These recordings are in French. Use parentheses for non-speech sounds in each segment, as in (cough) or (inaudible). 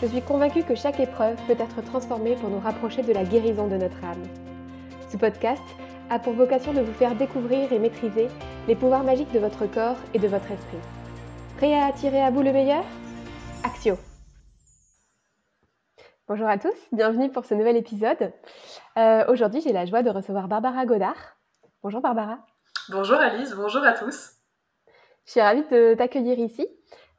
Je suis convaincue que chaque épreuve peut être transformée pour nous rapprocher de la guérison de notre âme. Ce podcast a pour vocation de vous faire découvrir et maîtriser les pouvoirs magiques de votre corps et de votre esprit. Prêt à attirer à vous le meilleur? Axio Bonjour à tous, bienvenue pour ce nouvel épisode. Euh, aujourd'hui, j'ai la joie de recevoir Barbara Godard. Bonjour Barbara. Bonjour Alice, bonjour à tous. Je suis ravie de t'accueillir ici.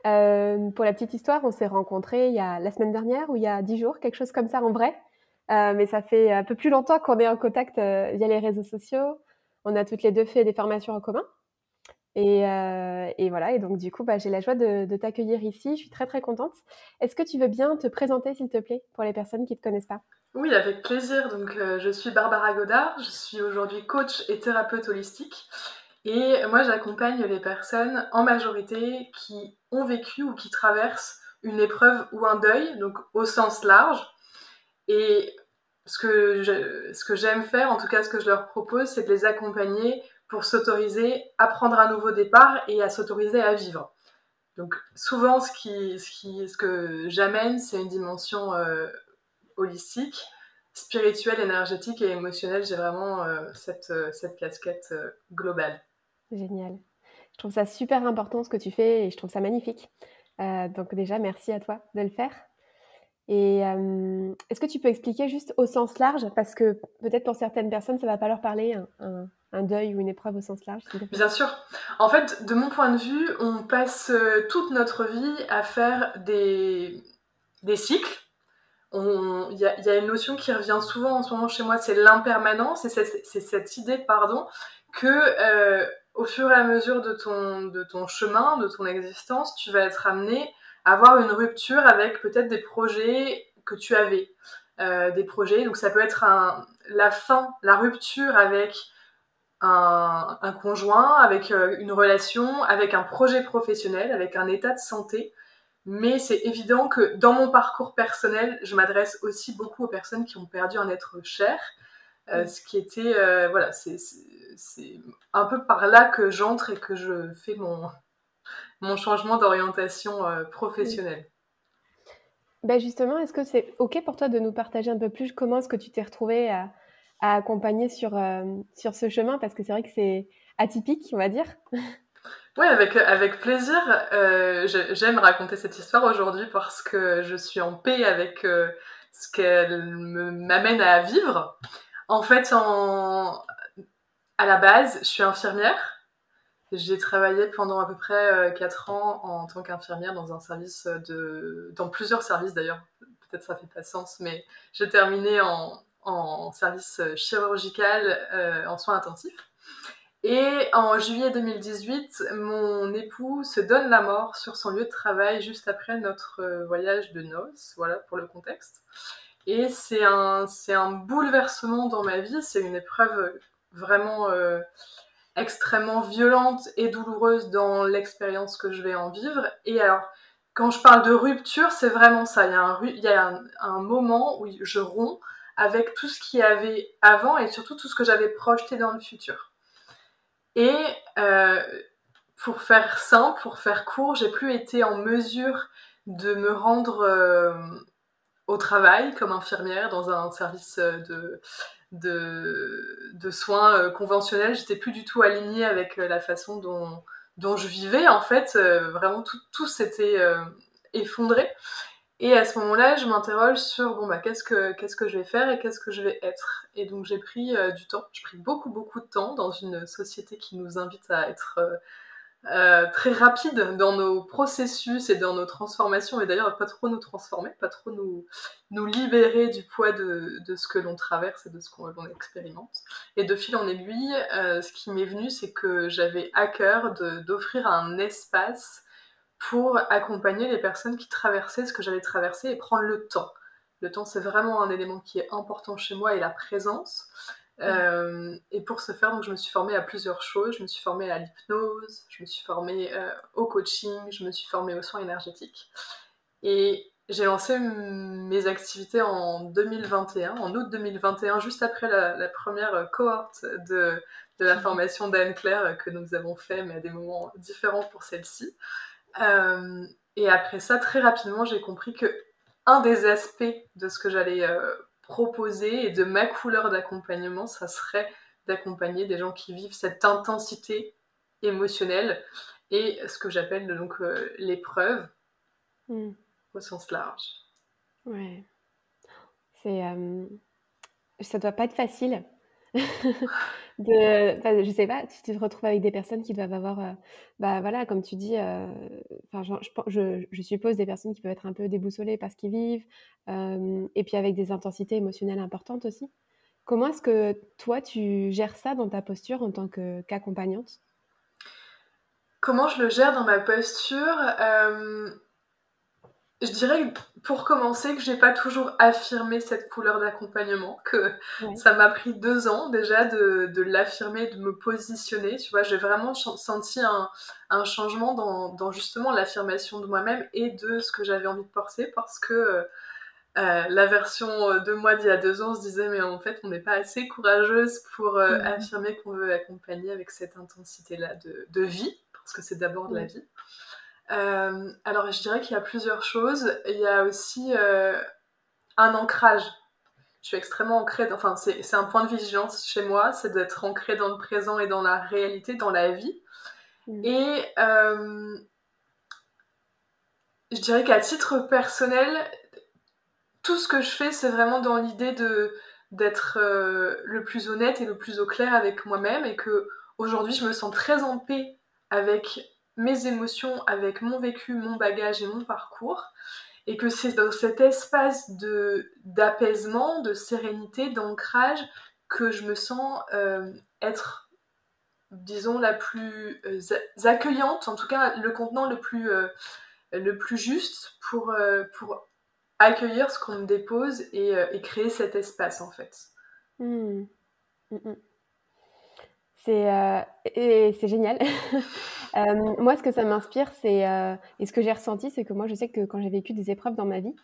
Euh, pour la petite histoire, on s'est rencontrés il y a la semaine dernière ou il y a dix jours, quelque chose comme ça en vrai. Euh, mais ça fait un peu plus longtemps qu'on est en contact euh, via les réseaux sociaux. On a toutes les deux fait des formations en commun. Et, voilà, et donc du coup, bah, j'ai la joie de, de t'accueillir ici. Je suis très très contente. Est-ce que tu veux bien te présenter, s'il te plaît, pour les personnes qui ne te connaissent pas? Oui, avec plaisir. Donc, je suis Barbara Godard. Je suis aujourd'hui coach et thérapeute holistique. Et moi, j'accompagne les personnes en majorité qui ont vécu ou qui traversent une épreuve ou un deuil, donc au sens large. Et ce que, j'aime faire, en tout cas ce que je leur propose, c'est de les accompagner pour s'autoriser à prendre un nouveau départ et à s'autoriser à vivre. Donc souvent, ce, qui, ce, qui, ce que j'amène, c'est une dimension euh, holistique, spirituelle, énergétique et émotionnelle. J'ai vraiment euh, cette, euh, cette casquette globale. Génial. Je trouve ça super important ce que tu fais et je trouve ça magnifique. Euh, donc déjà, merci à toi de le faire. Et euh, est-ce que tu peux expliquer juste au sens large, parce que peut-être pour certaines personnes, ça ne va pas leur parler, un, deuil ou une épreuve au sens large Bien sûr. En fait, de mon point de vue, on passe euh, toute notre vie à faire des, cycles. Il y, y, a une notion qui revient souvent en ce moment chez moi, c'est l'impermanence, et c'est cette idée, pardon, que au fur et à mesure de ton, de ton chemin, de ton existence, tu vas être amené à avoir une rupture avec peut-être des projets que tu avais. Euh, des projets, donc ça peut être la fin, la rupture avec un, un conjoint, avec euh, une relation, avec un projet professionnel, avec un état de santé. Mais c'est évident que dans mon parcours personnel, je m'adresse aussi beaucoup aux personnes qui ont perdu un être cher. Euh, ce qui était, voilà, c'est un peu par là que j'entre et que je fais mon, (laughs) mon changement d'orientation euh, professionnelle. Ben justement, est-ce que c'est OK pour toi de nous partager un peu plus comment est-ce que tu t'es retrouvée à, à, accompagner sur, euh, sur ce chemin? Parce que c'est vrai que c'est atypique, on va dire. (laughs) Oui, avec, avec plaisir. Euh, j'aime raconter cette histoire aujourd'hui parce que je suis en paix avec ce qu'elle m'amène à vivre. En fait, à la base, je suis infirmière. J'ai travaillé pendant à peu près 4 euh, ans en tant qu'infirmière dans un service de. dans plusieurs services d'ailleurs. Peut-être ça fait pas sens, mais j'ai terminé en, service chirurgical euh, en soins intensifs. Et en juillet 2018, mon époux se donne la mort sur son lieu de travail juste après notre euh, voyage de noces, voilà pour le contexte. Et c'est un, c'est un bouleversement dans ma vie, c'est une épreuve vraiment euh, extrêmement violente et douloureuse dans l'expérience que je vais en vivre. Et alors, quand je parle de rupture, c'est vraiment ça. Il y a, un, il y a un, moment où je romps avec tout ce qu'il y avait avant et surtout tout ce que j'avais projeté dans le futur. Et euh, pour faire simple, pour faire court, j'ai plus été en mesure de me rendre euh, au travail comme infirmière dans un service de, de, soins euh, conventionnels. J'étais plus du tout alignée avec euh, la façon dont, dont je vivais. En fait, euh, vraiment, tout, tout s'était effondré. Et à ce moment-là, je m'interroge sur bon bah qu'est-ce que qu'est-ce que je vais faire et qu'est-ce que je vais être? Et donc j'ai pris du temps. J'ai pris beaucoup beaucoup de temps dans une société qui nous invite à être euh, très rapide dans nos processus et dans nos transformations, et d'ailleurs pas trop nous transformer, pas trop nous, nous libérer du poids de, de ce que l'on traverse et de ce qu'on expérimente. Et de fil en aiguille, euh, ce qui m'est venu, c'est que j'avais à cœur d'offrir un espace pour accompagner les personnes qui traversaient ce que j'allais traverser et prendre le temps. Le temps, c'est vraiment un élément qui est important chez moi et la présence. Euh, et pour ce faire, donc, je me suis formée à plusieurs choses. Je me suis formée à l'hypnose, je me suis formée euh, au coaching, je me suis formée aux soins énergétiques. Et j'ai lancé mes activités en 2021, en août 2021, juste après la, première cohorte de, la formation d'Anne-Claire que nous avons fait, mais à des moments différents pour celle-ci. Euh, et après ça, très rapidement, j'ai compris que un des aspects de ce que j'allais proposer et de ma couleur d'accompagnement, ça serait d'accompagner des gens qui vivent cette intensité émotionnelle et ce que j'appelle donc euh, l'épreuve hmm. au sens large. Ouais. C'est, euh, ça doit pas être facile (laughs) de, je sais pas, tu te retrouves avec des personnes qui doivent avoir, euh, bah voilà, comme tu dis, euh, je, je, suppose des personnes qui peuvent être un peu déboussolées parce qu'ils vivent, euh, et puis avec des intensités émotionnelles importantes aussi. Comment est-ce que toi, tu gères ça dans ta posture en tant qu'accompagnante? Comment je le gère dans ma posture? Je dirais pour commencer que j'ai pas toujours affirmé cette couleur d'accompagnement, que ça m'a pris deux ans déjà de, de l'affirmer, de me positionner. Tu vois, j'ai vraiment senti un, un changement dans, dans justement l'affirmation de moi-même et de ce que j'avais envie de porter parce que euh, la version de moi d'il y a deux ans se disait mais en fait on n'est pas assez courageuse pour euh, affirmer qu'on veut accompagner avec cette intensité-là de, de, vie, parce que c'est d'abord de la vie. Euh, alors, je dirais qu'il y a plusieurs choses. Il y a aussi euh, un ancrage. Je suis extrêmement ancrée, enfin, c'est un point de vigilance chez moi, c'est d'être ancrée dans le présent et dans la réalité, dans la vie. Mm. Et euh, je dirais qu'à titre personnel, tout ce que je fais, c'est vraiment dans l'idée de d'être le plus honnête et le plus au clair avec moi-même et que aujourd'hui je me sens très en paix avec mes émotions avec mon vécu, mon bagage et mon parcours. Et que c'est dans cet espace de, d'apaisement, de sérénité, d'ancrage que je me sens euh, être, disons, la plus euh, accueillante, en tout cas le contenant le plus, euh, le plus juste pour, pour accueillir ce qu'on me dépose et, créer cet espace en fait. Mmh. Mmh, C'est et c'est génial. (laughs) moi, ce que ça m'inspire, c'est, et ce que j'ai ressenti, c'est que moi, je sais que quand j'ai vécu des épreuves dans ma vie,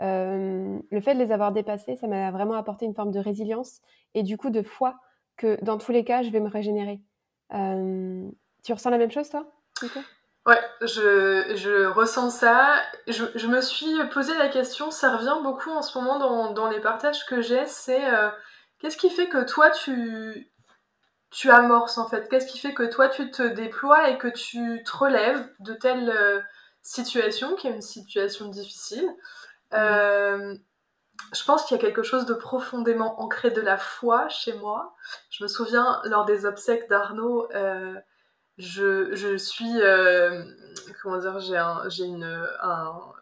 le fait de les avoir dépassées, ça m'a vraiment apporté une forme de résilience et du coup de foi que dans tous les cas, je vais me régénérer. tu ressens la même chose, toi, Ouais, je, je ressens ça. Je, je me suis posé la question, ça revient beaucoup en ce moment dans, dans les partages que j'ai, c'est qu'est-ce qui fait que toi, tu, tu amorces en fait. Qu'est-ce qui fait que toi tu te déploies et que tu te relèves de telle euh, situation qui est une situation difficile? Euh, Je pense qu'il y a quelque chose de profondément ancré de la foi chez moi. Je me souviens lors des obsèques d'Arnaud, euh, je, je, suis comment dire j'ai une,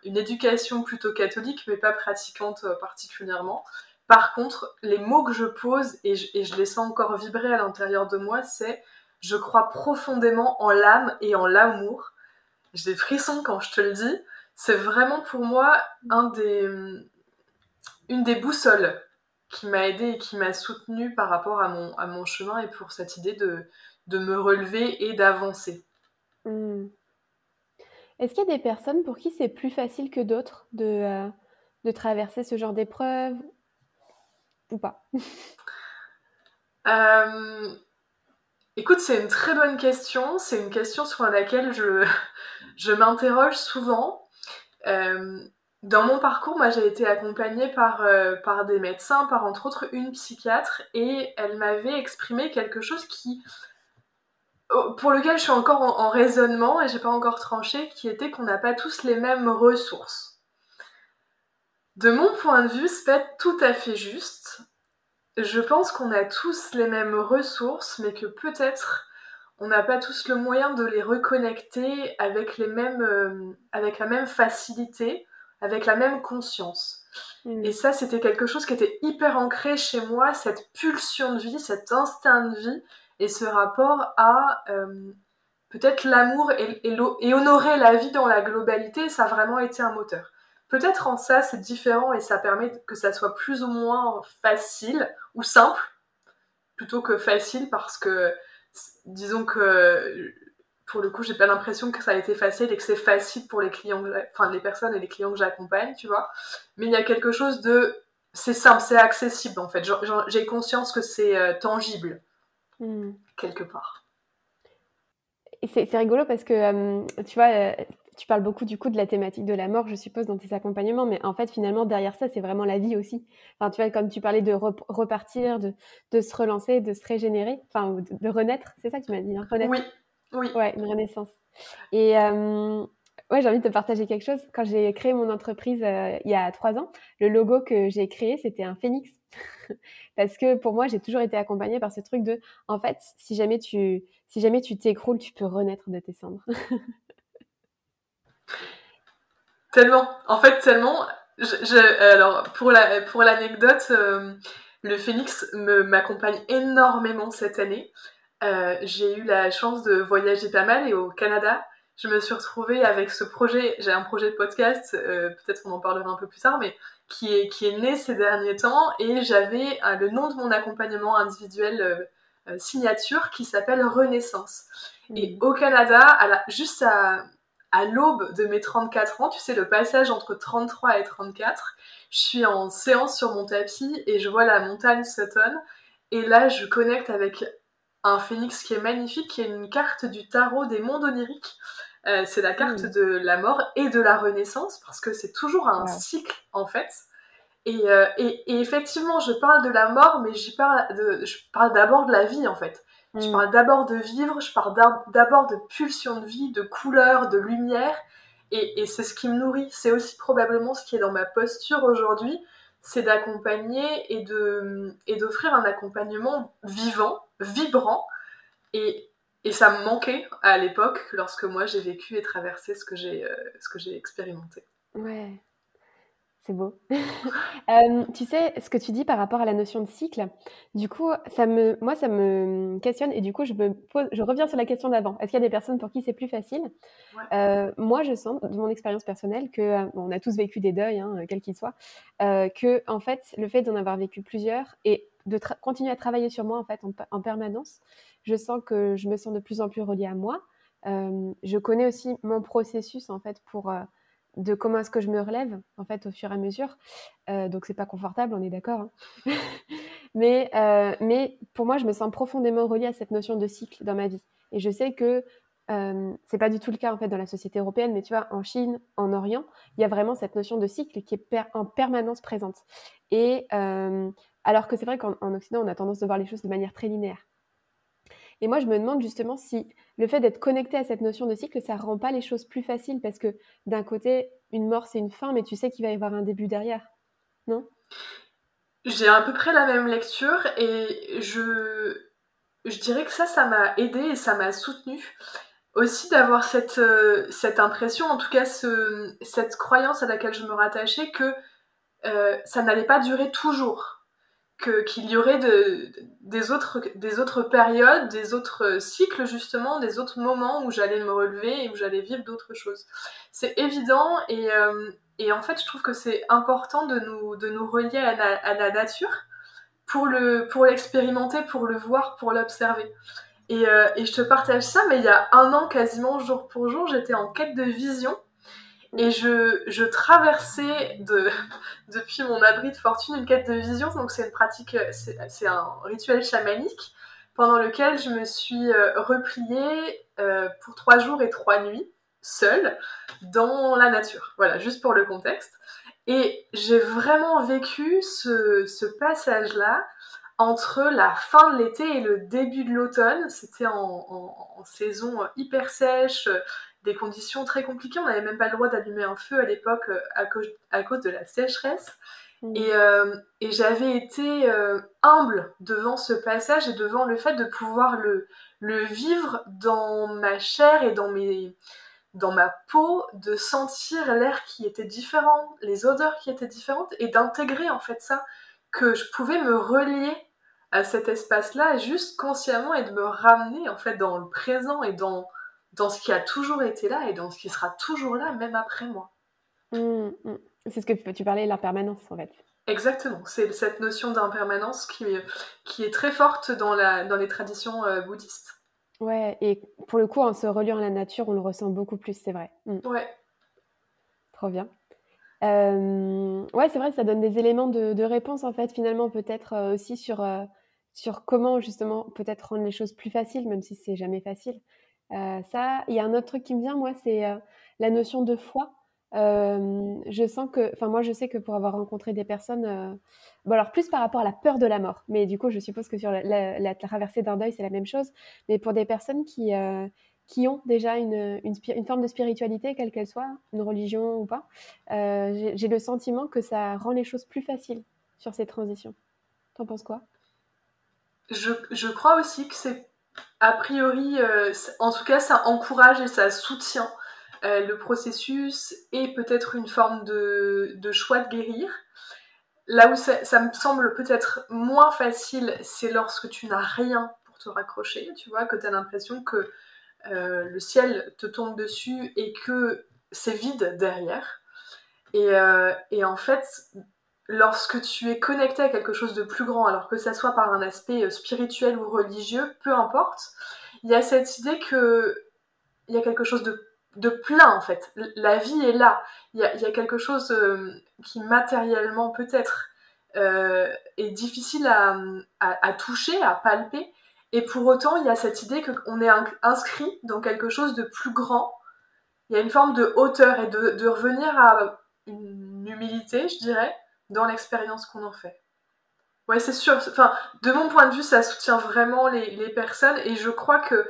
une éducation plutôt catholique mais pas pratiquante particulièrement par contre, les mots que je pose, et je, les sens encore vibrer à l'intérieur de moi, c'est je crois profondément en l'âme et en l'amour. J'ai des frissons quand je te le dis. C'est vraiment pour moi une des boussoles qui m'a aidée et qui m'a soutenue par rapport à mon, chemin et pour cette idée de, me relever et d'avancer. Hmm. Est-ce qu'il y a des personnes pour qui c'est plus facile que d'autres de, euh, de traverser ce genre d'épreuves pas (laughs) euh, Écoute, c'est une très bonne question. C'est une question sur laquelle (laughs) je, m'interroge souvent. Euh, dans mon parcours, moi j'ai été accompagnée par, euh, par des médecins, par entre autres une psychiatre, et elle m'avait exprimé quelque chose qui, pour lequel je suis encore en, en raisonnement et j'ai pas encore tranché, qui était qu'on n'a pas tous les mêmes ressources. De mon point de vue, c'est pas tout à fait juste. Je pense qu'on a tous les mêmes ressources, mais que peut-être on n'a pas tous le moyen de les reconnecter avec, les mêmes, euh, avec la même facilité, avec la même conscience. Mm. Et ça, c'était quelque chose qui était hyper ancré chez moi, cette pulsion de vie, cet instinct de vie, et ce rapport à euh, peut-être l'amour et, et, honorer la vie dans la globalité, ça a vraiment été un moteur. Peut-être en ça, c'est différent et ça permet que ça soit plus ou moins facile ou simple, plutôt que facile, parce que disons que pour le coup, j'ai pas l'impression que ça a été facile et que c'est facile pour les clients, enfin les personnes et les clients que j'accompagne, tu vois. Mais il y a quelque chose de, c'est simple, c'est accessible en fait. J'ai conscience que c'est euh, tangible hmm. quelque part. Et c'est rigolo parce que euh, tu vois, euh, tu parles beaucoup du coup de la thématique de la mort, je suppose, dans tes accompagnements, mais en fait, finalement, derrière ça, c'est vraiment la vie aussi. Enfin, tu vois, comme tu parlais de repartir, de, de, se relancer, de se régénérer, enfin, de, renaître, c'est ça que tu m'as dit, hein, renaître. Oui, oui. Ouais, une renaissance. Et euh, ouais, j'ai envie de te partager quelque chose. Quand j'ai créé mon entreprise euh, il y a trois ans, le logo que j'ai créé, c'était un phénix. (laughs) Parce que pour moi, j'ai toujours été accompagnée par ce truc de, en fait, si jamais tu si jamais tu t'écroules, tu peux renaître de tes cendres. (laughs) tellement. En fait, tellement. Je, alors, pour la pour l'anecdote, euh, le phénix m'accompagne énormément cette année. Euh, j'ai eu la chance de voyager pas mal et au Canada, je me suis retrouvée avec ce projet. J'ai un projet de podcast, euh, peut-être qu'on en parlera un peu plus tard, mais qui est, qui est né ces derniers temps et j'avais le nom de mon accompagnement individuel signature qui s'appelle Renaissance. Et mmh. au Canada, à juste à, à l'aube de mes 34 ans, tu sais, le passage entre 33 et 34, je suis en séance sur mon tapis et je vois la montagne Sutton. Et là, je connecte avec un phénix qui est magnifique, qui est une carte du tarot des mondes oniriques. Euh, c'est la carte hmm. de la mort et de la renaissance, parce que c'est toujours un cycle, en fait. Euh, et, et, effectivement, je parle de la mort, mais j'y parle de, je parle d'abord de la vie, en fait. Je hmm. parle d'abord de vivre, je parle d'abord de pulsion de vie, de couleur, de lumière. Et, et c'est ce qui me nourrit. C'est aussi probablement ce qui est dans ma posture aujourd'hui c'est d'accompagner et de et d'offrir un accompagnement vivant, vibrant et, et ça me manquait à l'époque lorsque moi j'ai vécu et traversé ce que j'ai euh, ce que j'ai expérimenté. Ouais. C'est beau. (laughs) Euh, tu sais, ce que tu dis par rapport à la notion de cycle, du coup, ça me, moi, ça me questionne et du coup, je, me pose, je reviens sur la question d'avant. Est-ce qu'il y a des personnes pour qui c'est plus facile? Euh, Moi, je sens, de mon expérience personnelle, que euh, on a tous vécu des deuils, hein, quels qu'ils soient, que en fait, le fait d'en avoir vécu plusieurs et de continuer à travailler sur moi en fait en, permanence, je sens que je me sens de plus en plus reliée à moi. je connais aussi mon processus en fait pour de comment est-ce que je me relève en fait au fur et à mesure. Euh, donc c'est pas confortable, on est d'accord. Hein. (laughs) mais, euh, mais pour moi, je me sens profondément reliée à cette notion de cycle dans ma vie. Et je sais que euh, c'est pas du tout le cas en fait dans la société européenne, mais tu vois, en Chine, en Orient, il y a vraiment cette notion de cycle qui est en permanence présente. Et euh, alors que c'est vrai qu'en Occident, on a tendance de voir les choses de manière très linéaire. Et moi, je me demande justement si le fait d'être connecté à cette notion de cycle, ça rend pas les choses plus faciles parce que d'un côté, une mort, c'est une fin, mais tu sais qu'il va y avoir un début derrière. Non? J'ai à peu près la même lecture et je, dirais que ça, ça m'a aidé et ça m'a soutenu. Aussi d'avoir cette, euh, cette impression, en tout cas ce, cette croyance à laquelle je me rattachais, que euh, ça n'allait pas durer toujours qu'il y aurait de, des, autres, des autres périodes, des autres cycles justement, des autres moments où j'allais me relever et où j'allais vivre d'autres choses. C'est évident et, euh, et, en fait je trouve que c'est important de nous, de nous relier à la, nature pour l'expérimenter, pour, pour le voir, pour l'observer. Et, euh, et, je te partage ça, mais il y a un an quasiment jour pour jour, j'étais en quête de vision et je, traversais de, (laughs) depuis mon abri de fortune une quête de vision. Donc c'est une pratique, c'est un rituel chamanique pendant lequel je me suis euh, repliée euh, pour trois jours et trois nuits seule dans la nature. Voilà, juste pour le contexte. Et j'ai vraiment vécu ce, passage-là entre la fin de l'été et le début de l'automne. C'était en, saison hyper sèche, des conditions très compliquées. On n'avait même pas le droit d'allumer un feu à l'époque euh, à, cause, à cause de la sécheresse. Mmh. Et, euh, et j'avais été euh, humble devant ce passage et devant le fait de pouvoir le, le vivre dans ma chair et dans, mes, dans ma peau, de sentir l'air qui était différent, les odeurs qui étaient différentes et d'intégrer en fait ça, que je pouvais me relier à cet espace-là juste consciemment et de me ramener en fait dans le présent et dans dans ce qui a toujours été là et dans ce qui sera toujours là, même après moi. Mmh, mmh. C'est ce que tu parlais, l'impermanence en fait. Exactement, c'est cette notion d'impermanence qui, qui est très forte dans, la, dans les traditions euh, bouddhistes. Ouais, et pour le coup, en se reliant à la nature, on le ressent beaucoup plus, c'est vrai. Mmh. Ouais. Trop bien. Euh, ouais, c'est vrai, ça donne des éléments de, de réponse en fait, finalement, peut-être euh, aussi sur, sur comment justement peut-être rendre les choses plus faciles, même si c'est jamais facile. Ça, il y a un autre truc qui me vient, moi, c'est la notion de foi. Je sens que, enfin moi je sais que pour avoir rencontré des personnes, bon alors plus par rapport à la peur de la mort, mais du coup je suppose que sur la, traversée d'un deuil c'est la même chose, mais pour des personnes qui qui ont déjà une, une, forme de spiritualité, quelle qu'elle soit, une religion ou pas, j'ai le sentiment que ça rend les choses plus faciles sur ces transitions. T'en penses quoi? Je, je, crois aussi que c'est a priori, en tout cas ça encourage et ça soutient euh, le processus et peut-être une forme de, choix de guérir. Là où ça, me semble peut-être moins facile, c'est lorsque tu n'as rien pour te raccrocher, tu vois, que tu as l'impression que euh, le ciel te tombe dessus et que c'est vide derrière. Euh, et, en fait, lorsque tu es connecté à quelque chose de plus grand, alors que ça soit par un aspect spirituel ou religieux, peu importe, il y a cette idée que il y a quelque chose de de plein en fait. La vie est là. Il y a, quelque chose euh, qui matériellement peut-être euh, est difficile à, toucher, à palper. Et pour autant, il y a cette idée qu'on est inscrit dans quelque chose de plus grand. Il y a une forme de hauteur et de, revenir à une humilité, je dirais, dans l'expérience qu'on en fait. Ouais, c'est sûr. Enfin, de mon point de vue, ça soutient vraiment les, les personnes et je crois que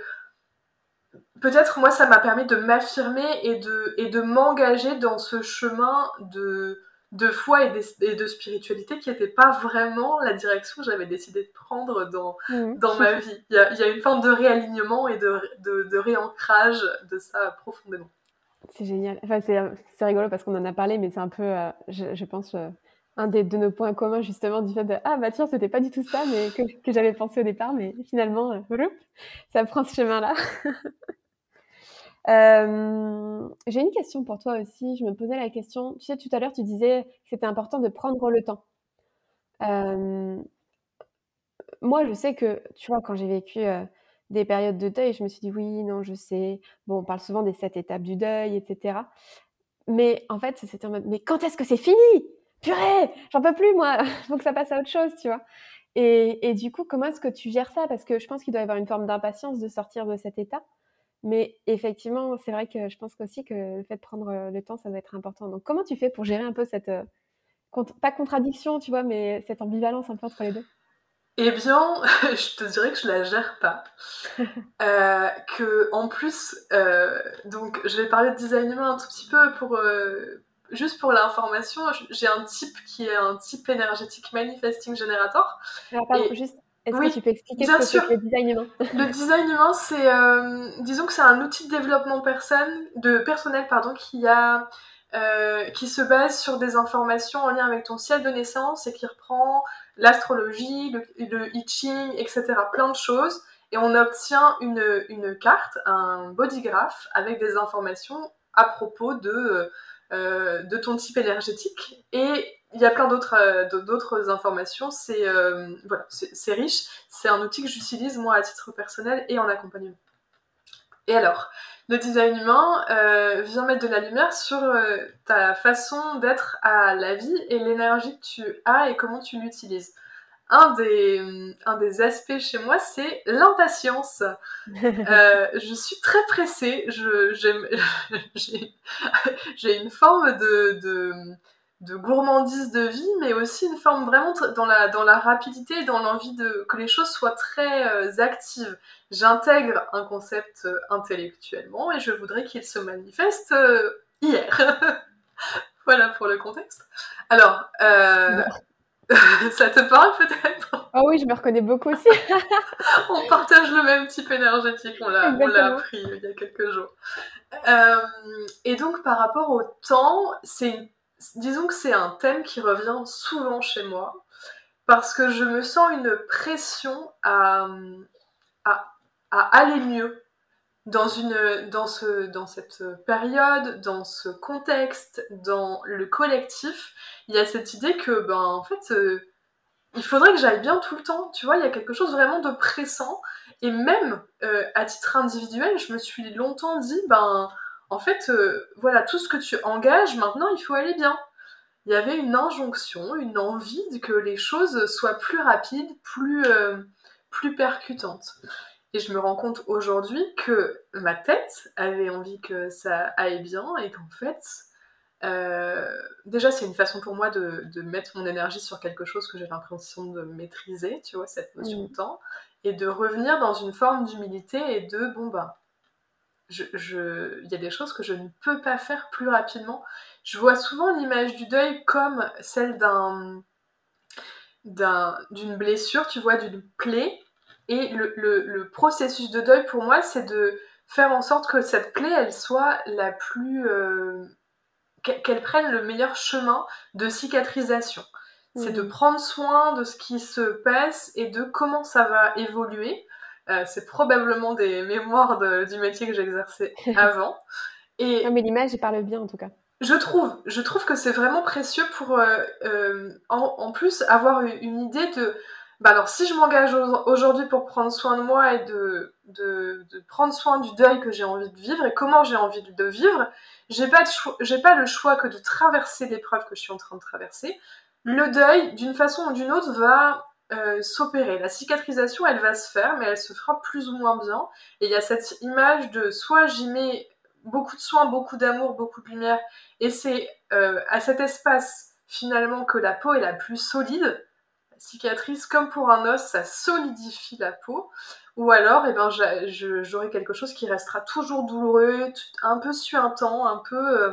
peut-être moi ça m'a permis de m'affirmer et de, et de m'engager dans ce chemin de, de foi et de, spiritualité qui n'était pas vraiment la direction que j'avais décidé de prendre dans, mmh. dans ma vie. Il y, a, il y, a, une forme de réalignement et de, de, réancrage de ça profondément. C'est génial. Enfin, c'est rigolo parce qu'on en a parlé, mais c'est un peu, euh, je, pense, euh, un des, de nos points communs justement du fait de Ah bah tiens, c'était pas du tout ça mais que, j'avais pensé au départ, mais finalement, euh, ça prend ce chemin-là. (laughs) Euh, j'ai une question pour toi aussi. Je me posais la question. Tu sais, tout à l'heure, tu disais que c'était important de prendre le temps. Euh, moi, je sais que, tu vois, quand j'ai vécu euh, des périodes de deuil, je me suis dit oui, non, je sais. Bon, on parle souvent des sept étapes du deuil, etc. Mais en fait, c'était en mode, mais quand est-ce que c'est fini? Purée, j'en peux plus, moi. Il (laughs) faut que ça passe à autre chose, tu vois. Et, et du coup, comment est-ce que tu gères ça? Parce que je pense qu'il doit y avoir une forme d'impatience de sortir de cet état. Mais effectivement, c'est vrai que je pense aussi que le fait de prendre euh, le temps, ça va être important. Donc, comment tu fais pour gérer un peu cette, euh, pas contradiction, tu vois, mais cette ambivalence un peu entre les deux? Eh bien, (laughs) je te dirais que je la gère pas. (laughs) euh, que en plus, euh, donc, je vais parler de design humain un tout petit peu pour, juste pour l'information. J'ai un type qui est un type énergétique manifesting generator. Alors, pardon, juste est-ce que tu peux expliquer ce que le design humain? Le design humain, c'est, euh, disons que c'est un outil de développement personne, de personnel pardon, qui, a, euh, qui se base sur des informations en lien avec ton ciel de naissance et qui reprend l'astrologie, le, le I etc. Plein de choses. Et on obtient une, une carte, un bodygraph, avec des informations à propos de, euh, de ton type énergétique. Et il y a plein d'autres euh, informations. C'est euh, c'est riche. C'est un outil que j'utilise moi à titre personnel et en accompagnement. Et alors, le design humain vient mettre de la lumière sur ta façon d'être à la vie et l'énergie que tu as et comment tu l'utilises. Un des, un des aspects chez moi, c'est l'impatience. (laughs) je suis très pressée. (laughs) J'ai une forme de de gourmandise de vie, mais aussi une forme vraiment dans la, dans la rapidité, dans l'envie que les choses soient très euh, actives. J'intègre un concept euh, intellectuellement et je voudrais qu'il se manifeste euh, hier. (laughs) voilà pour le contexte. Alors, (laughs) ça te parle peut-être? Ah oui, je me reconnais beaucoup aussi. (laughs) on partage le même type énergétique, on l'a appris il y a quelques jours. et donc par rapport au temps, c'est disons que c'est un thème qui revient souvent chez moi parce que je me sens une pression à, à, aller mieux dans, une, dans, ce, dans cette période, dans ce contexte, dans le collectif, il y a cette idée que, ben, en fait, euh, il faudrait que j'aille bien tout le temps. Tu vois, il y a quelque chose vraiment de pressant. Et même euh, à titre individuel, je me suis longtemps dit, ben, en fait, euh, voilà, tout ce que tu engages, maintenant, il faut aller bien. Il y avait une injonction, une envie que les choses soient plus rapides, plus, plus percutantes. Et je me rends compte aujourd'hui que ma tête avait envie que ça aille bien et qu'en fait, euh, déjà c'est une façon pour moi de, mettre mon énergie sur quelque chose que j'ai l'impression de maîtriser, tu vois, cette notion mm. de temps, et de revenir dans une forme d'humilité et de, bon bah, il je, y a des choses que je ne peux pas faire plus rapidement. Je vois souvent l'image du deuil comme celle d'un d'une blessure, tu vois, d'une plaie et le, processus de deuil pour moi, c'est de faire en sorte que cette plaie, elle soit la plus... Euh, qu'elle prenne le meilleur chemin de cicatrisation. C'est de prendre soin de ce qui se passe et de comment ça va évoluer. Euh, c'est probablement des mémoires du métier que j'exerçais (laughs) avant. Et mais l'image, parle bien en tout cas. Je trouve, je trouve que c'est vraiment précieux pour, euh, en, en, plus, avoir une idée de bah alors si je m'engage aujourd'hui pour prendre soin de moi et de, prendre soin du deuil que j'ai envie de vivre et comment j'ai envie de vivre, j'ai pas, pas le choix que de traverser l'épreuve que je suis en train de traverser. Le deuil, d'une façon ou d'une autre, va euh, s'opérer. La cicatrisation, elle va se faire, mais elle se fera plus ou moins bien. Et il y a cette image de soit j'y mets beaucoup de soins, beaucoup d'amour, beaucoup de lumière, et c'est euh, à cet espace finalement que la peau est la plus solide cicatrice, comme pour un os, ça solidifie la peau. Ou alors, eh ben, j'aurai quelque chose qui restera toujours douloureux, un peu suintant, un peu euh,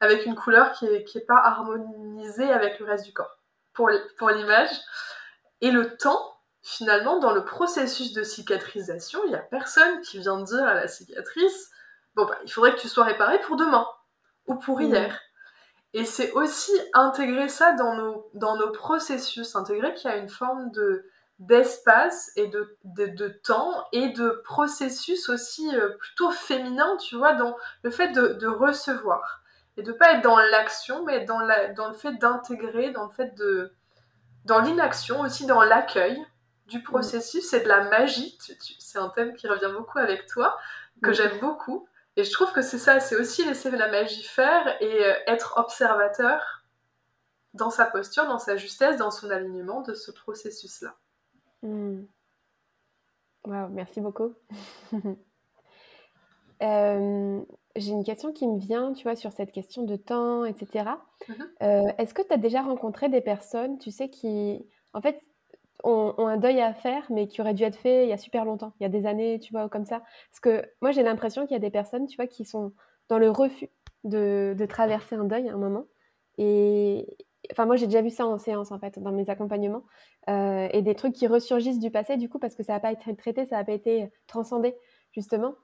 avec une couleur qui n'est est pas harmonisée avec le reste du corps, pour, pour l'image. Et le temps, finalement, dans le processus de cicatrisation, il n'y a personne qui vient dire à la cicatrice, bon, bah, il faudrait que tu sois réparé pour demain, ou pour mmh. hier. Et c'est aussi intégrer ça dans nos, dans nos processus, intégrer qu'il y a une forme de d'espace et de, de, temps et de processus aussi euh, plutôt féminin, tu vois, dans le fait de, de recevoir. Et de pas être dans l'action, mais dans, la, dans le fait d'intégrer, dans le fait de... dans l'inaction, aussi dans l'accueil du processus et de la magie. C'est un thème qui revient beaucoup avec toi, que j'aime beaucoup. Et je trouve que c'est ça, c'est aussi laisser la magie faire et euh, être observateur dans sa posture, dans sa justesse, dans son alignement de ce processus-là. Hmm. merci beaucoup. (laughs) Euh, j'ai une question qui me vient, tu vois, sur cette question de temps, etc. Mm-hmm. Euh, est-ce que tu as déjà rencontré des personnes, tu sais, qui, en fait, ont, un deuil à faire, mais qui aurait dû être fait il y a super longtemps, il y a des années, tu vois, comme ça. Parce que moi, j'ai l'impression qu'il y a des personnes, tu vois, qui sont dans le refus de, traverser un deuil à un moment. Et enfin, moi, j'ai déjà vu ça en séance, en fait, dans mes accompagnements. Euh, et des trucs qui ressurgissent du passé, du coup, parce que ça n'a pas été traité, ça n'a pas été transcendé, justement.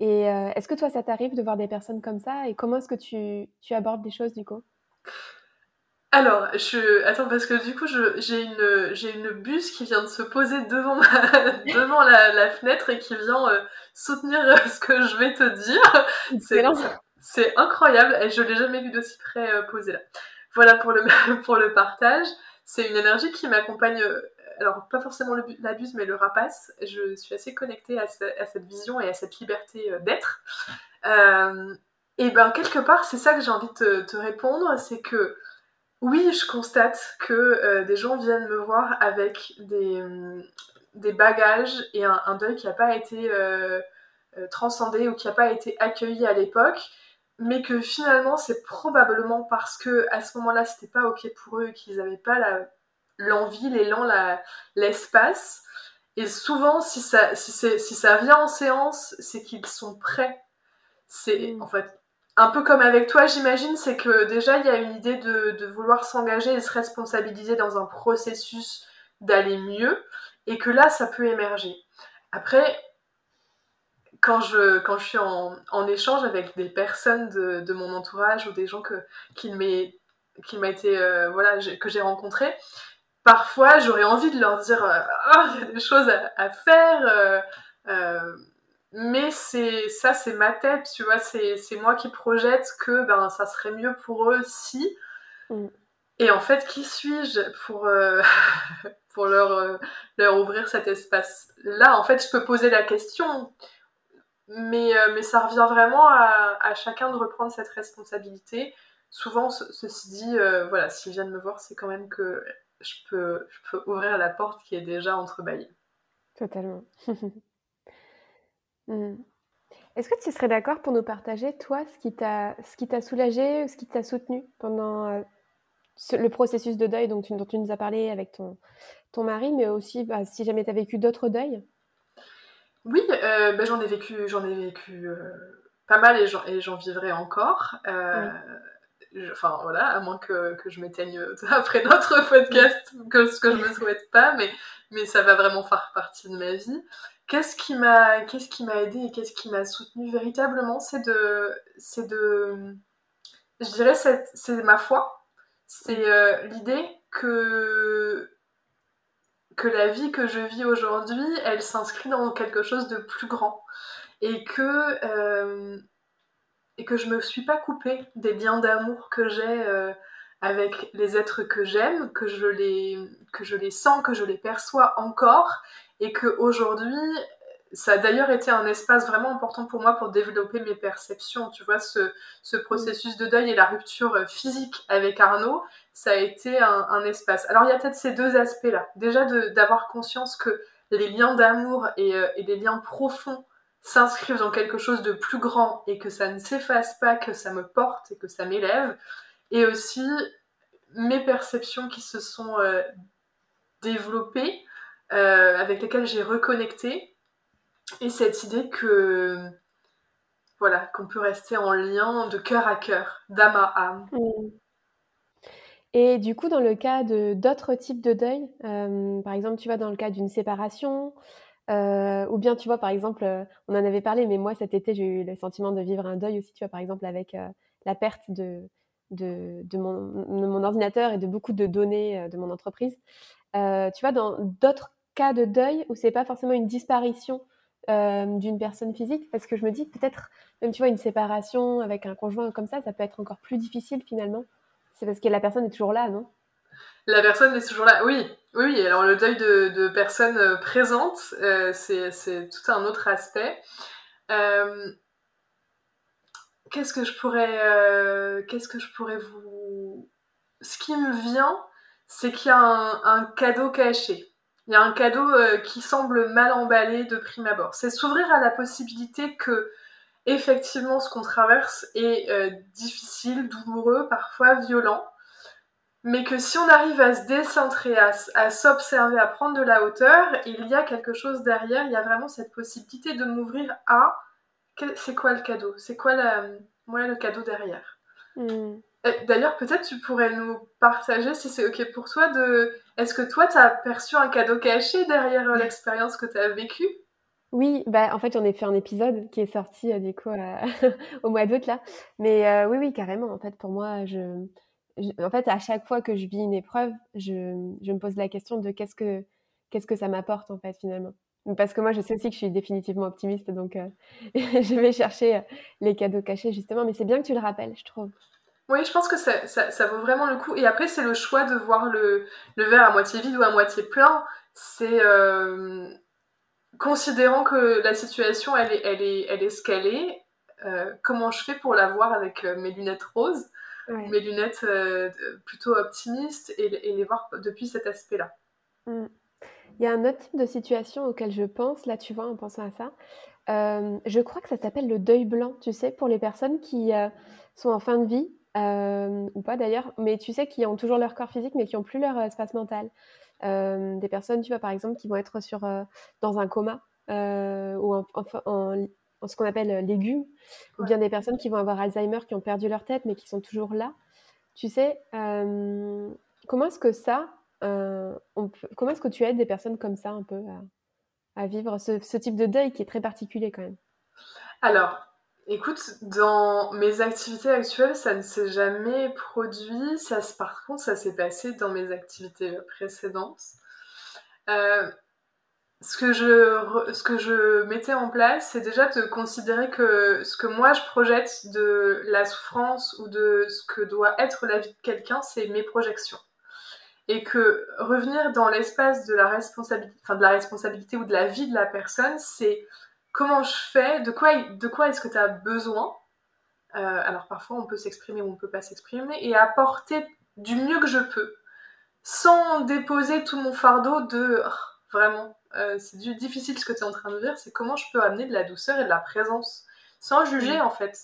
Et euh, est-ce que toi, ça t'arrive de voir des personnes comme ça? Et comment est-ce que tu, tu abordes les choses, du coup? Alors, je... attends, parce que du coup, j'ai une... une buse qui vient de se poser devant, (laughs) devant la... fenêtre et qui vient euh, soutenir euh, ce que je vais te dire. C'est incroyable et je l'ai jamais vu d'aussi près euh, posé là. Voilà pour le, (laughs) pour le partage. C'est une énergie qui m'accompagne, alors pas forcément la buse, mais le rapace. Je suis assez connectée à, cette vision et à cette liberté d'être. et ben, quelque part, c'est ça que j'ai envie de te répondre, c'est que oui, je constate que euh, des gens viennent me voir avec des, des bagages et un, deuil qui n'a pas été euh, euh, transcendé ou qui n'a pas été accueilli à l'époque, mais que finalement c'est probablement parce que à ce moment-là c'était pas ok pour eux et qu'ils n'avaient pas l'envie, l'élan, l'espace. Et souvent, si ça, si, si ça vient en séance, c'est qu'ils sont prêts. C'est mmh. en fait un peu comme avec toi, j'imagine, c'est que déjà il y a une idée de, vouloir s'engager et se responsabiliser dans un processus d'aller mieux, et que là ça peut émerger. Après, quand je, quand je suis en, échange avec des personnes de, mon entourage ou des gens que, qui m'a été euh, voilà que j'ai rencontrés, parfois j'aurais envie de leur dire euh, ah, il y a des choses à, faire. Euh, mais c'est ça, c'est ma tête, tu vois, c'est moi qui projette que ben, ça serait mieux pour eux si. Mm. Et en fait, qui suis-je pour, euh, (laughs) pour leur, euh, leur ouvrir cet espace-là? En fait, je peux poser la question, mais, euh, mais ça revient vraiment à, à, chacun de reprendre cette responsabilité. Souvent, ceci dit, voilà, s'ils viennent me voir, c'est quand même que je peux, je peux ouvrir la porte qui est déjà entrebâillée. Totalement. (laughs) Mmh. Est-ce que tu serais d'accord pour nous partager, toi, ce qui t'a, ce qui t'a soulagé ou ce qui t'a soutenu pendant euh, le processus de deuil dont tu, dont tu nous as parlé avec ton, ton mari, mais aussi bah, si jamais tu as vécu d'autres deuils? Oui, euh, bah, j'en ai vécu, j'en ai vécu euh, pas mal et j'en, et j'en vivrai encore. Enfin voilà, à moins que, que je m'éteigne (laughs) après notre podcast, que ce que je ne souhaite pas, mais, mais ça va vraiment faire partie de ma vie. Qu'est-ce qui m'a qu'est-ce aidé et qu'est-ce qui m'a soutenu véritablement c'est de c'est de je dirais c'est c'est ma foi. C'est euh, l'idée que que la vie que je vis aujourd'hui elle s'inscrit dans quelque chose de plus grand. Et que euh, et que je me suis pas coupée des liens d'amour que j'ai euh, avec les êtres que j'aime, que je les que je les sens, que je les perçois encore et que aujourd'hui ça a d'ailleurs été un espace vraiment important pour moi pour développer mes perceptions. Tu vois, ce, ce processus de deuil et la rupture physique avec Arnaud, ça a été un, espace. Alors, il y a peut-être ces deux aspects-là. Déjà, d'avoir conscience que les liens d'amour et, euh, et, les liens profonds s'inscrivent dans quelque chose de plus grand et que ça ne s'efface pas, que ça me porte et que ça m'élève. Et aussi, mes perceptions qui se sont euh, développées euh, avec lesquels j'ai reconnecté. Et cette idée que, voilà, qu'on peut rester en lien de cœur à cœur, d'âme à âme. Mmh. Et du coup, dans le cas de d'autres types de deuil, euh, par exemple, tu vois, dans le cas d'une séparation, ou bien, tu vois, par exemple, on en avait parlé, mais moi, cet été, j'ai eu le sentiment de vivre un deuil aussi, tu vois, par exemple, avec la perte de, de, mon, ordinateur et de beaucoup de données de mon entreprise. tu vois, dans d'autres cas de deuil où c'est pas forcément une disparition euh, d'une personne physique parce que je me dis peut-être même tu vois une séparation avec un conjoint comme ça ça peut être encore plus difficile finalement. C'est parce que la personne est toujours là non? La personne est toujours là oui. Oui alors le deuil de, personnes euh, présentes euh, c'est tout un autre aspect qu'est-ce que je pourrais qu'est-ce que je pourrais vous ce qui me vient c'est qu'il y a un, un cadeau caché. Il y a un cadeau euh, qui semble mal emballé de prime abord. C'est s'ouvrir à la possibilité que, effectivement, ce qu'on traverse est euh, difficile, douloureux, parfois violent, mais que si on arrive à se décentrer, à, s'observer, à prendre de la hauteur, il y a quelque chose derrière, il y a vraiment cette possibilité de m'ouvrir à c'est quoi le cadeau? C'est quoi la, moi, le cadeau derrière? Hmm. D'ailleurs, peut-être tu pourrais nous partager, si c'est OK pour toi, de est-ce que toi, tu as perçu un cadeau caché derrière euh, l'expérience que tu as vécue? Oui, bah, en fait, j'en ai fait un épisode qui est sorti euh, du coup (laughs) au mois d'août là. Mais euh, oui, oui, carrément. En fait, pour moi, je, en fait, à chaque fois que je vis une épreuve, je, je me pose la question de qu'est-ce que qu'est-ce que ça m'apporte en fait finalement. Parce que moi, je sais aussi que je suis définitivement optimiste, donc (laughs) je vais chercher les cadeaux cachés justement. Mais c'est bien que tu le rappelles, je trouve. Oui, je pense que ça, ça, vaut vraiment le coup. Et après, c'est le choix de voir le, le, verre à moitié vide ou à moitié plein. C'est euh, considérant que la situation, elle est, elle est, elle est ce qu'elle est. Euh, comment je fais pour la voir avec euh, mes lunettes roses, mes lunettes plutôt optimistes et, et, les voir depuis cet aspect-là. Mm. Il y a un autre type de situation auquel je pense, là tu vois, en pensant à ça. je crois que ça s'appelle le deuil blanc, tu sais, pour les personnes qui sont en fin de vie euh, ou pas d'ailleurs, mais tu sais, qui ont toujours leur corps physique, mais qui n'ont plus leur euh, espace mental. Euh, des personnes, tu vois, par exemple, qui vont être sur, dans un coma ou en, en, ce qu'on appelle légumes, ou bien des personnes qui vont avoir Alzheimer, qui ont perdu leur tête, mais qui sont toujours là. Tu sais, comment est-ce que ça, peut, comment est-ce que tu aides des personnes comme ça un peu à, vivre ce, ce, type de deuil qui est très particulier quand même? Alors, Écoute, dans mes activités actuelles, ça ne s'est jamais produit. Ça, par contre, ça s'est passé dans mes activités précédentes. Euh, ce que je, ce que je mettais en place, c'est déjà de considérer que ce que moi je projette de la souffrance ou de ce que doit être la vie de quelqu'un, c'est mes projections. Et que revenir dans l'espace de la responsabilité, enfin de la responsabilité ou de la vie de la personne, c'est comment je fais, de quoi, de quoi est-ce que tu as besoin. Euh, alors parfois on peut s'exprimer ou on peut pas s'exprimer et apporter du mieux que je peux, sans déposer tout mon fardeau de oh, vraiment euh, c'est difficile ce que tu es en train de dire, c'est comment je peux amener de la douceur et de la présence, sans juger en fait.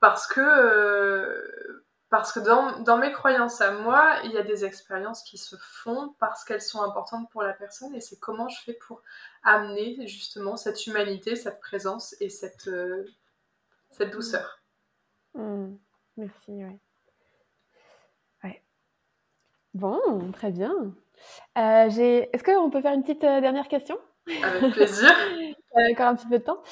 Parce que, euh, parce que dans, dans, mes croyances à moi, il y a des expériences qui se font parce qu'elles sont importantes pour la personne et c'est comment je fais pour amener justement cette humanité, cette présence et cette, euh, cette douceur. Mmh. Merci, ouais. ouais. Bon, très bien. Euh, est-ce qu'on peut faire une petite euh, dernière question? Avec plaisir. (laughs) encore un petit peu de temps.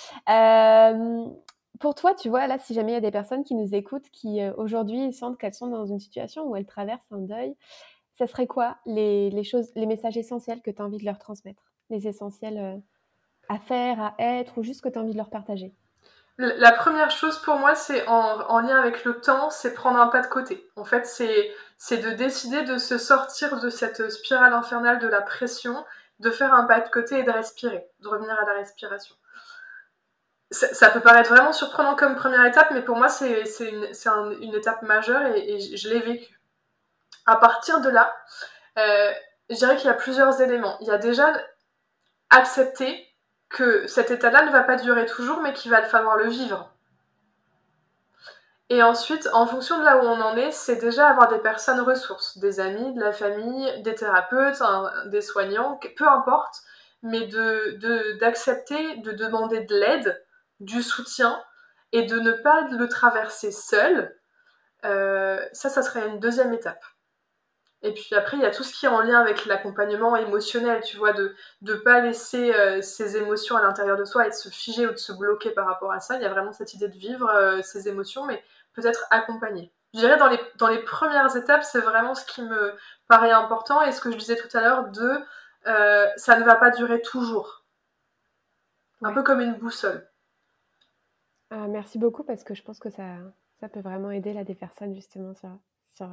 Euh, pour toi, tu vois, là, si jamais il y a des personnes qui nous écoutent, qui aujourd'hui sentent qu'elles sont dans une situation où elles traversent un deuil, ça serait quoi les, choses, les messages essentiels que tu as envie de leur transmettre? Les essentiels à faire, à être, ou juste que tu as envie de leur partager? La première chose pour moi, c'est en, lien avec le temps, c'est prendre un pas de côté. En fait, c'est de décider de se sortir de cette spirale infernale de la pression, de faire un pas de côté et de respirer, de revenir à la respiration. Ça, peut paraître vraiment surprenant comme première étape, mais pour moi, c'est une, étape majeure et, je l'ai vécu. À partir de là, euh, je dirais qu'il y a plusieurs éléments. Il y a déjà accepter que cet état-là ne va pas durer toujours, mais qu'il va falloir le vivre. Et ensuite, en fonction de là où on en est, c'est déjà avoir des personnes ressources, des amis, de la famille, des thérapeutes, des soignants, peu importe, mais d'accepter de, de, demander de l'aide, du soutien, et de ne pas le traverser seul. Euh, ça, ça serait une deuxième étape. Et puis après, il y a tout ce qui est en lien avec l'accompagnement émotionnel, tu vois, de ne pas laisser euh, ses émotions à l'intérieur de soi et de se figer ou de se bloquer par rapport à ça. Il y a vraiment cette idée de vivre euh, ses émotions, mais peut-être accompagner. Je dirais dans les, dans les premières étapes, c'est vraiment ce qui me paraît important et ce que je disais tout à l'heure de euh, ça ne va pas durer toujours. Un peu comme une boussole. Ah, merci beaucoup parce que je pense que ça, peut vraiment aider là, des personnes justement sur, sur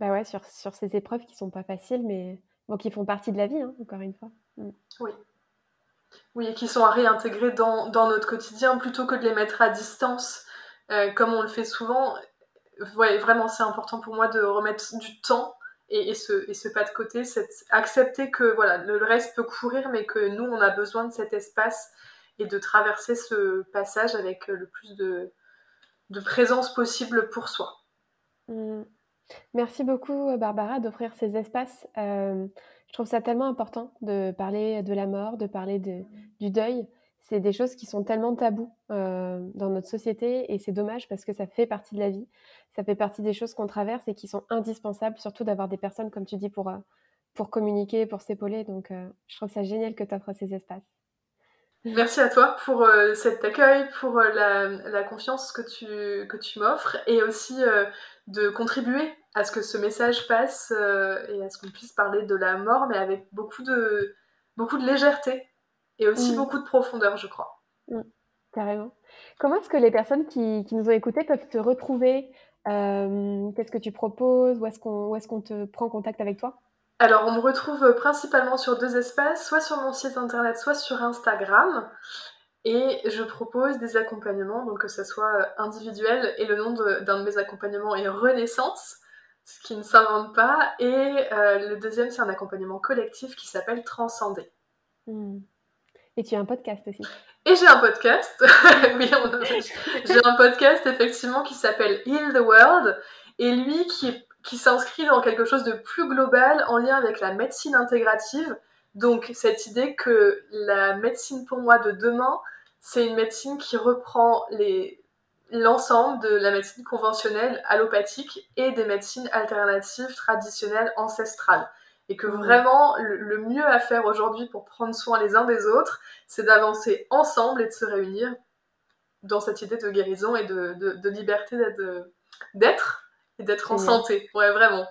bah ouais, sur, sur ces épreuves qui sont pas faciles, mais bon, qui font partie de la vie, hein, encore une fois. Mm. Oui. Oui, et qui sont à réintégrer dans, dans, notre quotidien plutôt que de les mettre à distance, euh, comme on le fait souvent. Ouais, vraiment, c'est important pour moi de remettre du temps et, et, ce, et ce pas de côté, accepter que voilà, le reste peut courir, mais que nous, on a besoin de cet espace et de traverser ce passage avec le plus de, présence possible pour soi. Mmh. Merci beaucoup, euh, Barbara, d'offrir ces espaces. Euh, je trouve ça tellement important de parler de la mort, de parler du deuil. C'est des choses qui sont tellement tabous euh, dans notre société et c'est dommage parce que ça fait partie de la vie. Ça fait partie des choses qu'on traverse et qui sont indispensables, surtout d'avoir des personnes, comme tu dis, pour, pour communiquer, pour s'épauler. Donc, je trouve ça génial que tu offres ces espaces. Merci à toi pour cet accueil, pour la, confiance que tu, que tu m'offres et aussi de contribuer à ce que ce message passe euh, et à ce qu'on puisse parler de la mort, mais avec beaucoup de, beaucoup de légèreté et aussi mm. beaucoup de profondeur, je crois. Mm. Carrément. Comment est-ce que les personnes qui, qui, nous ont écoutés peuvent te retrouver? Euh, Qu'est-ce que tu proposes? Où est-ce qu'on est qu'on te prend contact avec toi? Alors, on me retrouve principalement sur deux espaces, soit sur mon site internet, soit sur Instagram. Et je propose des accompagnements, donc que ce soit individuel, et le nom d'un de, mes accompagnements est Renaissance, ce qui ne s'invente pas. Et euh, le deuxième, c'est un accompagnement collectif qui s'appelle Transcender. Hmm. Et tu as un podcast aussi. Et j'ai un podcast. (laughs) oui, j'ai un podcast effectivement qui s'appelle Heal the World. Et lui qui, qui s'inscrit dans quelque chose de plus global en lien avec la médecine intégrative. Donc cette idée que la médecine pour moi de demain, c'est une médecine qui reprend l'ensemble de la médecine conventionnelle allopathique et des médecines alternatives traditionnelles ancestrales. Et que mmh. vraiment, le, mieux à faire aujourd'hui pour prendre soin les uns des autres, c'est d'avancer ensemble et de se réunir dans cette idée de guérison et de, liberté d'être et d'être en santé. Ouais, vraiment.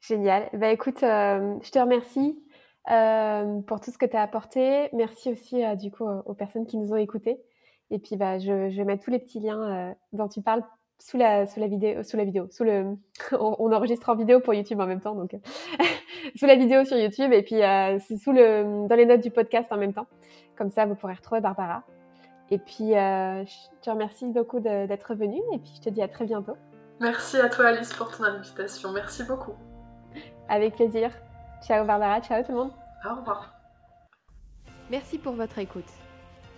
Génial. Bah écoute, euh, je te remercie. euh, pour tout ce que tu as apporté. Merci aussi du coup aux personnes qui nous ont écoutés. Et puis bah, je, je vais mettre tous les petits liens dont tu parles sous la, sous la vidéo, sous la vidéo, sous le, (laughs) on, enregistre en vidéo pour YouTube en même temps, donc (laughs) sous la vidéo sur YouTube et puis sous le, dans les notes du podcast en même temps. Comme ça, vous pourrez retrouver Barbara. Et puis, euh, je te remercie beaucoup d'être venue et puis je te dis à très bientôt. Merci à toi Alice pour ton invitation. Merci beaucoup. Avec plaisir. Ciao Barbara, ciao tout le monde. Au revoir. Merci pour votre écoute.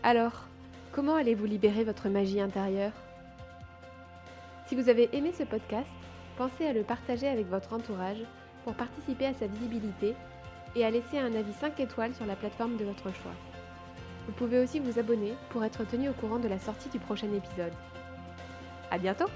Alors, comment allez-vous libérer votre magie intérieure? Si vous avez aimé ce podcast, pensez à le partager avec votre entourage pour participer à sa visibilité et à laisser un avis 5 étoiles sur la plateforme de votre choix. Vous pouvez aussi vous abonner pour être tenu au courant de la sortie du prochain épisode. À bientôt!